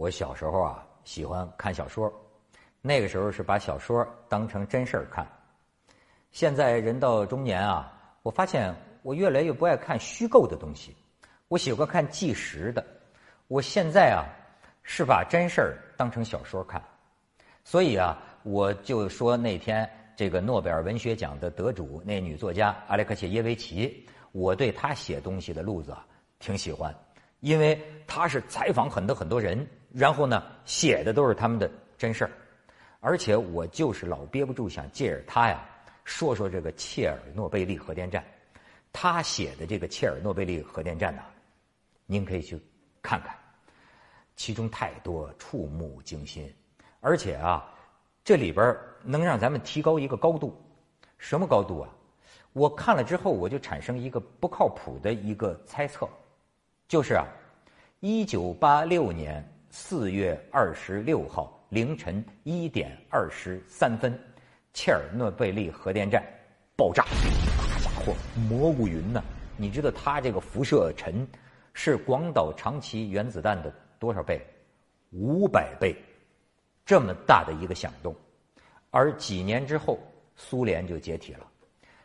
我小时候啊喜欢看小说，那个时候是把小说当成真事儿看。现在人到中年啊，我发现我越来越不爱看虚构的东西，我喜欢看纪实的。我现在啊是把真事儿当成小说看，所以啊我就说那天这个诺贝尔文学奖的得主那女作家阿列克谢耶维奇，我对她写东西的路子啊挺喜欢，因为她是采访很多很多人。然后呢，写的都是他们的真事儿，而且我就是老憋不住想借着他呀说说这个切尔诺贝利核电站。他写的这个切尔诺贝利核电站呢，您可以去看看，其中太多触目惊心，而且啊，这里边能让咱们提高一个高度，什么高度啊？我看了之后，我就产生一个不靠谱的一个猜测，就是啊，一九八六年。四月二十六号凌晨一点二十三分，切尔诺贝利核电站爆炸，大家伙，蘑菇云呐！你知道它这个辐射尘是广岛长崎原子弹的多少倍？五百倍，这么大的一个响动。而几年之后，苏联就解体了。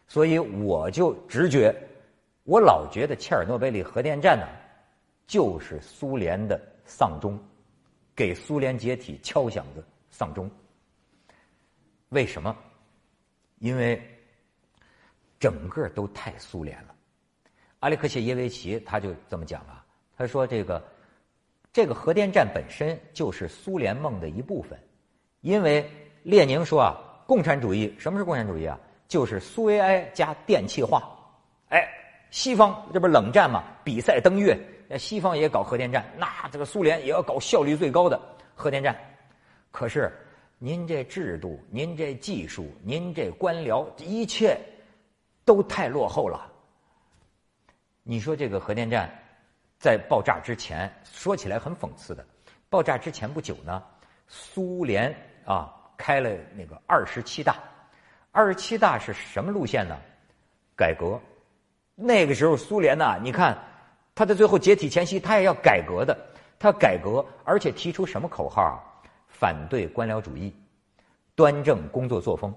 所以我就直觉，我老觉得切尔诺贝利核电站呢，就是苏联的丧钟。给苏联解体敲响的丧钟。为什么？因为整个都太苏联了。阿列克谢耶维奇他就这么讲啊，他说：“这个这个核电站本身就是苏联梦的一部分，因为列宁说啊，共产主义什么是共产主义啊？就是苏维埃加电气化。哎，西方这不是冷战嘛，比赛登月。”那西方也搞核电站，那这个苏联也要搞效率最高的核电站。可是您这制度、您这技术、您这官僚，一切都太落后了。你说这个核电站在爆炸之前，说起来很讽刺的，爆炸之前不久呢，苏联啊开了那个二十七大。二十七大是什么路线呢？改革。那个时候苏联呢，你看。他在最后解体前夕，他也要改革的。他改革，而且提出什么口号啊？反对官僚主义，端正工作作风。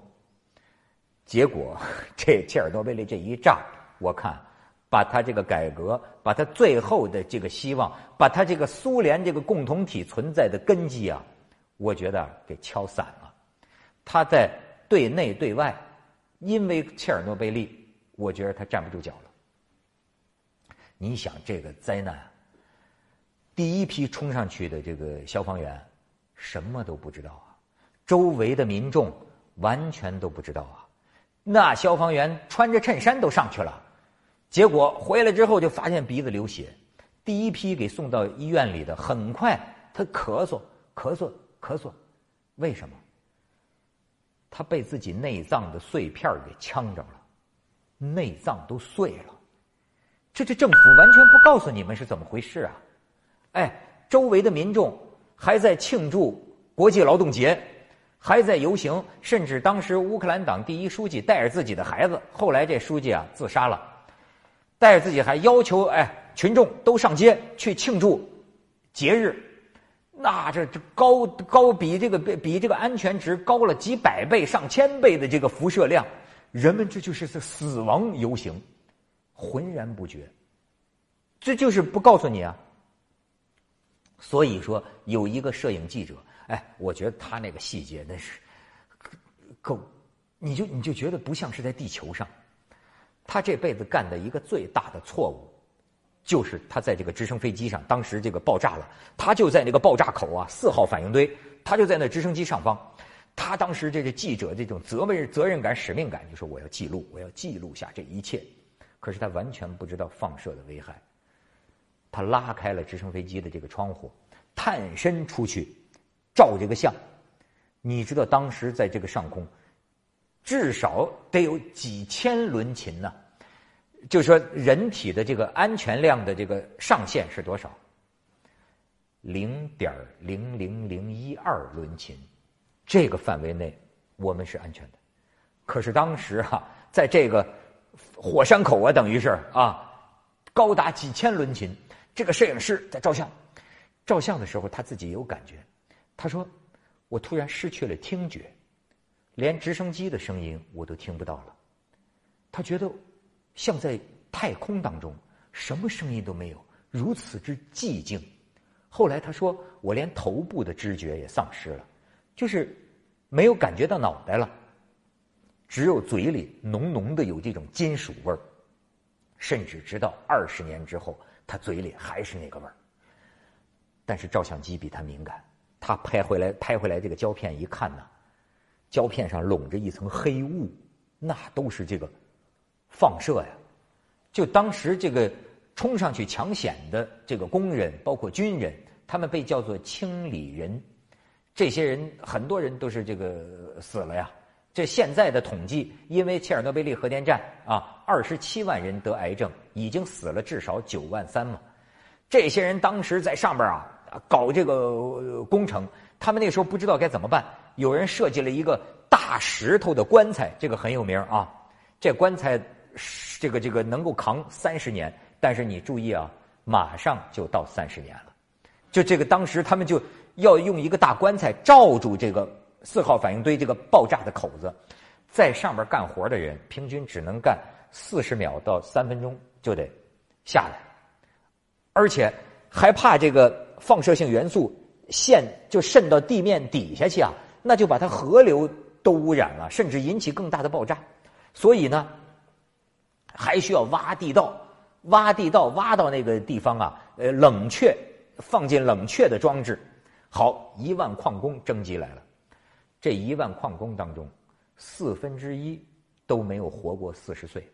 结果，这切尔诺贝利这一炸，我看把他这个改革，把他最后的这个希望，把他这个苏联这个共同体存在的根基啊，我觉得给敲散了。他在对内对外，因为切尔诺贝利，我觉得他站不住脚了。你想这个灾难，第一批冲上去的这个消防员，什么都不知道啊，周围的民众完全都不知道啊。那消防员穿着衬衫都上去了，结果回来之后就发现鼻子流血。第一批给送到医院里的，很快他咳嗽、咳嗽、咳嗽，为什么？他被自己内脏的碎片给呛着了，内脏都碎了。这这政府完全不告诉你们是怎么回事啊！哎，周围的民众还在庆祝国际劳动节，还在游行，甚至当时乌克兰党第一书记带着自己的孩子，后来这书记啊自杀了，带着自己还要求哎群众都上街去庆祝节日，那这这高高比这个比这个安全值高了几百倍上千倍的这个辐射量，人们这就是死亡游行。浑然不觉，这就是不告诉你啊。所以说，有一个摄影记者，哎，我觉得他那个细节那是够，你就你就觉得不像是在地球上。他这辈子干的一个最大的错误，就是他在这个直升飞机上，当时这个爆炸了，他就在那个爆炸口啊四号反应堆，他就在那直升机上方，他当时这个记者这种责任责任感使命感，就说我要记录，我要记录下这一切。可是他完全不知道放射的危害。他拉开了直升飞机的这个窗户，探身出去照这个相。你知道当时在这个上空，至少得有几千伦琴呢。就说人体的这个安全量的这个上限是多少？零点零零零一二伦琴，这个范围内我们是安全的。可是当时哈，在这个。火山口啊，等于是啊，高达几千伦琴。这个摄影师在照相，照相的时候他自己也有感觉，他说：“我突然失去了听觉，连直升机的声音我都听不到了。他觉得像在太空当中，什么声音都没有，如此之寂静。后来他说，我连头部的知觉也丧失了，就是没有感觉到脑袋了，只有嘴里浓浓的有这种金属味儿。”甚至直到二十年之后，他嘴里还是那个味儿。但是照相机比他敏感，他拍回来拍回来这个胶片一看呢，胶片上笼着一层黑雾，那都是这个放射呀。就当时这个冲上去抢险的这个工人，包括军人，他们被叫做清理人。这些人很多人都是这个死了呀。这现在的统计，因为切尔诺贝利核电站啊，二十七万人得癌症，已经死了至少九万三嘛。这些人当时在上边啊搞这个工程，他们那时候不知道该怎么办。有人设计了一个大石头的棺材，这个很有名啊。这棺材这个这个能够扛三十年，但是你注意啊，马上就到三十年了。就这个当时他们就要用一个大棺材罩住这个。四号反应堆这个爆炸的口子，在上边干活的人平均只能干四十秒到三分钟就得下来，而且还怕这个放射性元素线就渗到地面底下去啊，那就把它河流都污染了，甚至引起更大的爆炸。所以呢，还需要挖地道，挖地道挖到那个地方啊，呃，冷却放进冷却的装置。好，一万矿工征集来了。这一万矿工当中，四分之一都没有活过四十岁，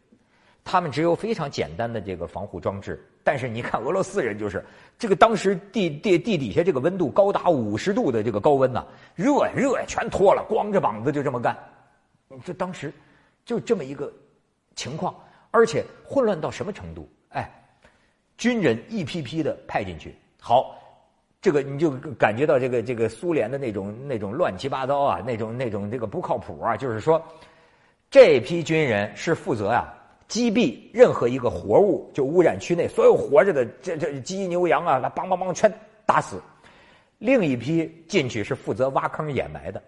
他们只有非常简单的这个防护装置。但是你看俄罗斯人，就是这个当时地地地底下这个温度高达五十度的这个高温呐，热呀热呀，全脱了，光着膀子就这么干。这当时就这么一个情况，而且混乱到什么程度？哎，军人一批批的派进去，好。这个你就感觉到这个这个苏联的那种那种乱七八糟啊，那种那种这个不靠谱啊。就是说，这批军人是负责啊击毙任何一个活物，就污染区内所有活着的这这鸡牛羊啊，那梆梆梆全打死。另一批进去是负责挖坑掩埋的，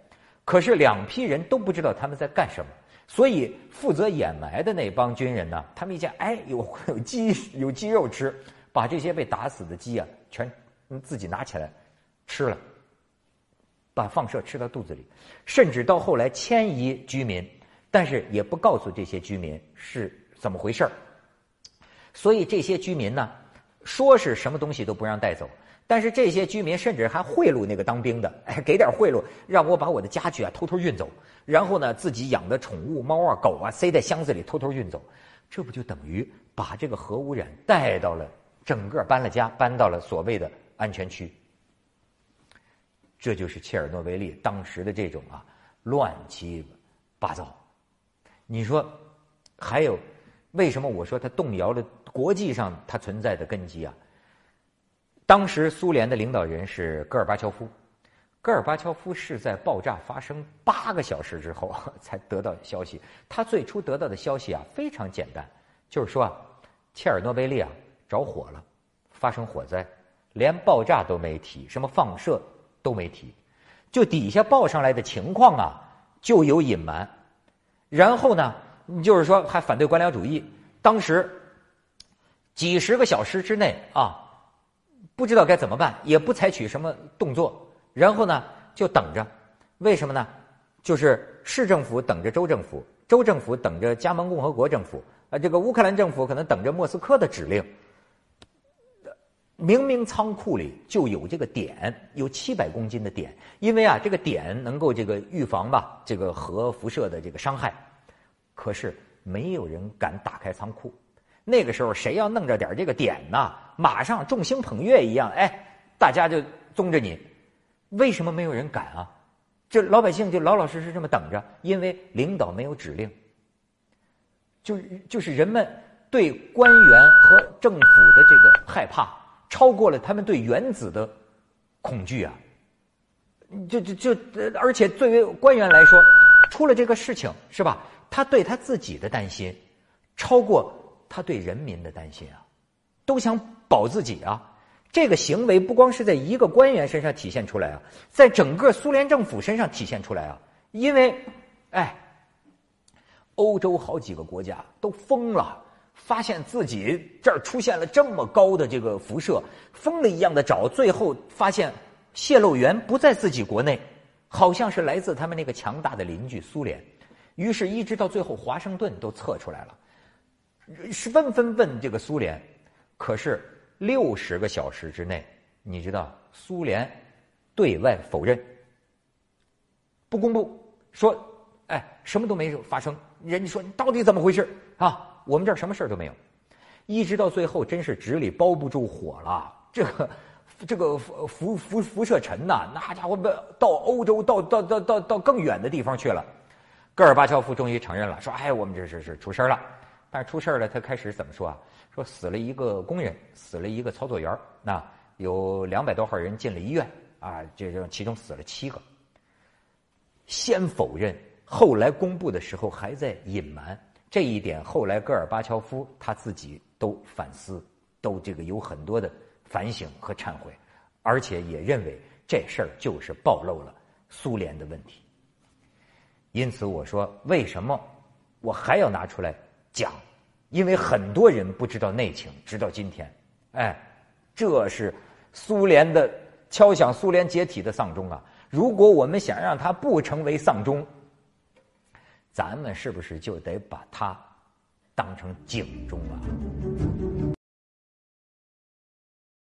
可是两批人都不知道他们在干什么，所以负责掩埋的那帮军人呢，他们一见哎有有鸡有鸡肉吃，把这些被打死的鸡啊全。自己拿起来吃了，把放射吃到肚子里，甚至到后来迁移居民，但是也不告诉这些居民是怎么回事儿。所以这些居民呢，说是什么东西都不让带走，但是这些居民甚至还贿赂那个当兵的，哎，给点贿赂，让我把我的家具啊偷偷运走，然后呢，自己养的宠物猫啊狗啊塞在箱子里偷偷运走，这不就等于把这个核污染带到了整个搬了家，搬到了所谓的。安全区，这就是切尔诺贝利当时的这种啊乱七八糟。你说还有为什么我说它动摇了国际上它存在的根基啊？当时苏联的领导人是戈尔巴乔夫，戈尔巴乔夫是在爆炸发生八个小时之后 才得到消息。他最初得到的消息啊非常简单，就是说啊切尔诺贝利啊着火了，发生火灾。连爆炸都没提，什么放射都没提，就底下报上来的情况啊，就有隐瞒。然后呢，就是说还反对官僚主义。当时几十个小时之内啊，不知道该怎么办，也不采取什么动作。然后呢，就等着。为什么呢？就是市政府等着州政府，州政府等着加盟共和国政府，啊，这个乌克兰政府可能等着莫斯科的指令。明明仓库里就有这个碘，有七百公斤的碘，因为啊，这个碘能够这个预防吧，这个核辐射的这个伤害。可是没有人敢打开仓库。那个时候，谁要弄着点这个碘呢，马上众星捧月一样，哎，大家就宗着你。为什么没有人敢啊？这老百姓就老老实实这么等着，因为领导没有指令。就就是人们对官员和政府的这个害怕。超过了他们对原子的恐惧啊！就就就，而且作为官员来说，出了这个事情是吧？他对他自己的担心，超过他对人民的担心啊！都想保自己啊！这个行为不光是在一个官员身上体现出来啊，在整个苏联政府身上体现出来啊。因为，哎，欧洲好几个国家都疯了，发现自己这儿出现了这么高的这个辐射，疯了一样的找，最后发现泄漏源不在自己国内，好像是来自他们那个强大的邻居苏联。于是，一直到最后，华盛顿都测出来了，是纷纷问这个苏联。可是六十个小时之内，你知道苏联对外否认，不公布，说哎什么都没有发生。人家说你到底怎么回事啊？我们这儿什么事儿都没有。一直到最后，真是纸里包不住火了。这个这个辐辐辐射尘呐，那家伙到欧洲，到到到到到更远的地方去了。戈尔巴乔夫终于承认了，说：“哎，我们这是是出事了。”但是出事了，他开始怎么说啊？说死了一个工人，死了一个操作员那有两百多号人进了医院啊，这这其中死了七个。先否认，后来公布的时候还在隐瞒这一点。后来戈尔巴乔夫他自己都反思，都这个有很多的反省和忏悔，而且也认为这事儿就是暴露了苏联的问题。因此，我说为什么我还要拿出来讲？因为很多人不知道内情，直到今天，哎，这是苏联的敲响苏联解体的丧钟啊！如果我们想让它不成为丧钟，咱们是不是就得把它当成警钟啊？